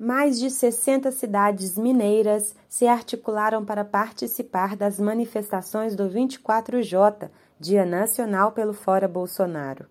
Mais de 60 cidades mineiras se articularam para participar das manifestações do 24J, Dia Nacional pelo Fora Bolsonaro.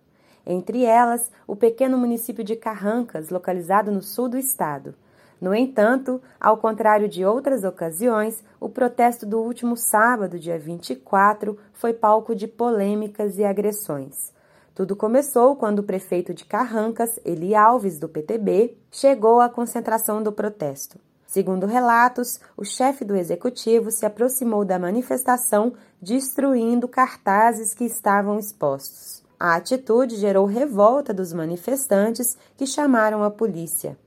Entre elas, o pequeno município de Carrancas, localizado no sul do estado. No entanto, ao contrário de outras ocasiões, o protesto do último sábado, dia 24, foi palco de polêmicas e agressões. Tudo começou quando o prefeito de Carrancas, Eli Alves, do PTB, chegou à concentração do protesto. Segundo relatos, o chefe do executivo se aproximou da manifestação, destruindo cartazes que estavam expostos. A atitude gerou revolta dos manifestantes, que chamaram a polícia.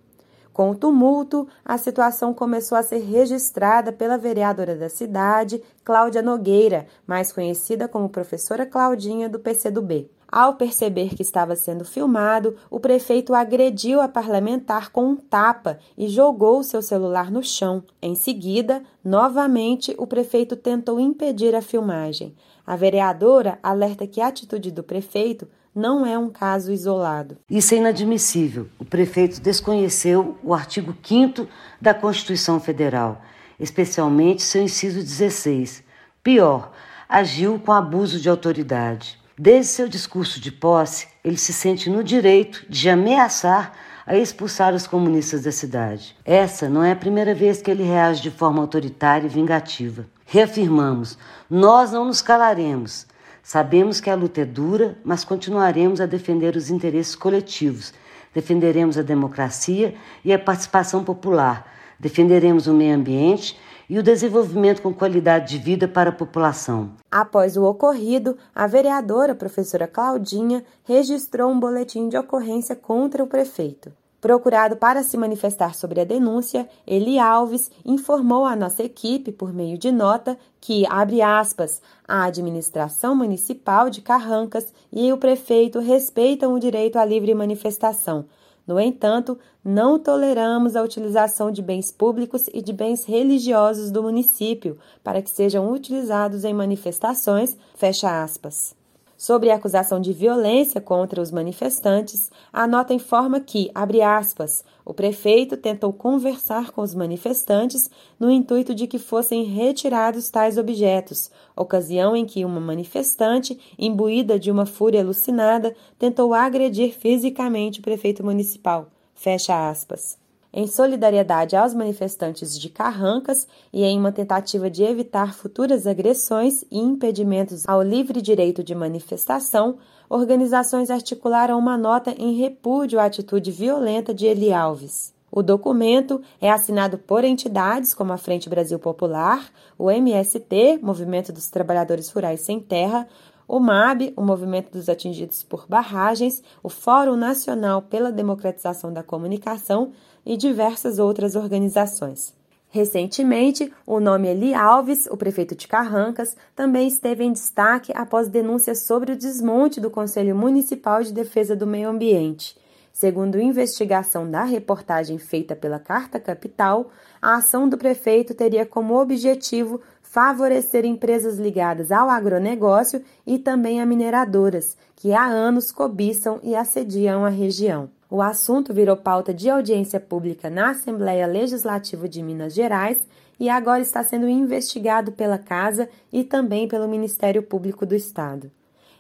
Com o tumulto, a situação começou a ser registrada pela vereadora da cidade, Cláudia Nogueira, mais conhecida como professora Claudinha do PCdoB. Ao perceber que estava sendo filmado, o prefeito agrediu a parlamentar com um tapa e jogou seu celular no chão. Em seguida, novamente, o prefeito tentou impedir a filmagem. A vereadora alerta que a atitude do prefeito não é um caso isolado. Isso é inadmissível. O prefeito desconheceu o artigo 5 da Constituição Federal, especialmente seu inciso 16. Pior, agiu com abuso de autoridade. Desde seu discurso de posse, ele se sente no direito de ameaçar a expulsar os comunistas da cidade. Essa não é a primeira vez que ele reage de forma autoritária e vingativa. Reafirmamos: nós não nos calaremos. Sabemos que a luta é dura, mas continuaremos a defender os interesses coletivos. Defenderemos a democracia e a participação popular. Defenderemos o meio ambiente e o desenvolvimento com qualidade de vida para a população. Após o ocorrido, a vereadora professora Claudinha registrou um boletim de ocorrência contra o prefeito. Procurado para se manifestar sobre a denúncia, Eli Alves informou à nossa equipe, por meio de nota, que, abre aspas, a administração municipal de Carrancas e o prefeito respeitam o direito à livre manifestação, no entanto, não toleramos a utilização de bens públicos e de bens religiosos do município para que sejam utilizados em manifestações, fecha aspas. Sobre a acusação de violência contra os manifestantes, a nota informa que, abre aspas, o prefeito tentou conversar com os manifestantes no intuito de que fossem retirados tais objetos, ocasião em que uma manifestante, imbuída de uma fúria alucinada, tentou agredir fisicamente o prefeito municipal. Fecha aspas em solidariedade aos manifestantes de Carrancas e em uma tentativa de evitar futuras agressões e impedimentos ao livre direito de manifestação, organizações articularam uma nota em repúdio à atitude violenta de Eli Alves. O documento é assinado por entidades como a Frente Brasil Popular, o MST, Movimento dos Trabalhadores Rurais Sem Terra, o MAB, o Movimento dos Atingidos por Barragens, o Fórum Nacional pela Democratização da Comunicação e diversas outras organizações. Recentemente, o nome Eli Alves, o prefeito de Carrancas, também esteve em destaque após denúncias sobre o desmonte do Conselho Municipal de Defesa do Meio Ambiente. Segundo investigação da reportagem feita pela Carta Capital, a ação do prefeito teria como objetivo favorecer empresas ligadas ao agronegócio e também a mineradoras, que há anos cobiçam e assediam a região. O assunto virou pauta de audiência pública na Assembleia Legislativa de Minas Gerais e agora está sendo investigado pela Casa e também pelo Ministério Público do Estado.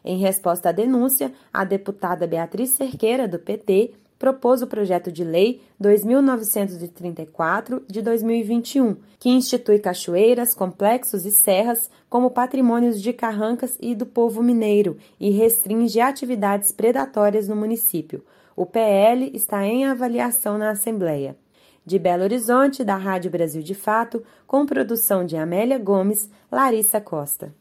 Em resposta à denúncia, a deputada Beatriz Cerqueira, do PT, propôs o projeto de lei 2934 de 2021, que institui cachoeiras, complexos e serras como patrimônios de Carrancas e do povo mineiro e restringe atividades predatórias no município. O PL está em avaliação na Assembleia. De Belo Horizonte, da Rádio Brasil de Fato, com produção de Amélia Gomes, Larissa Costa.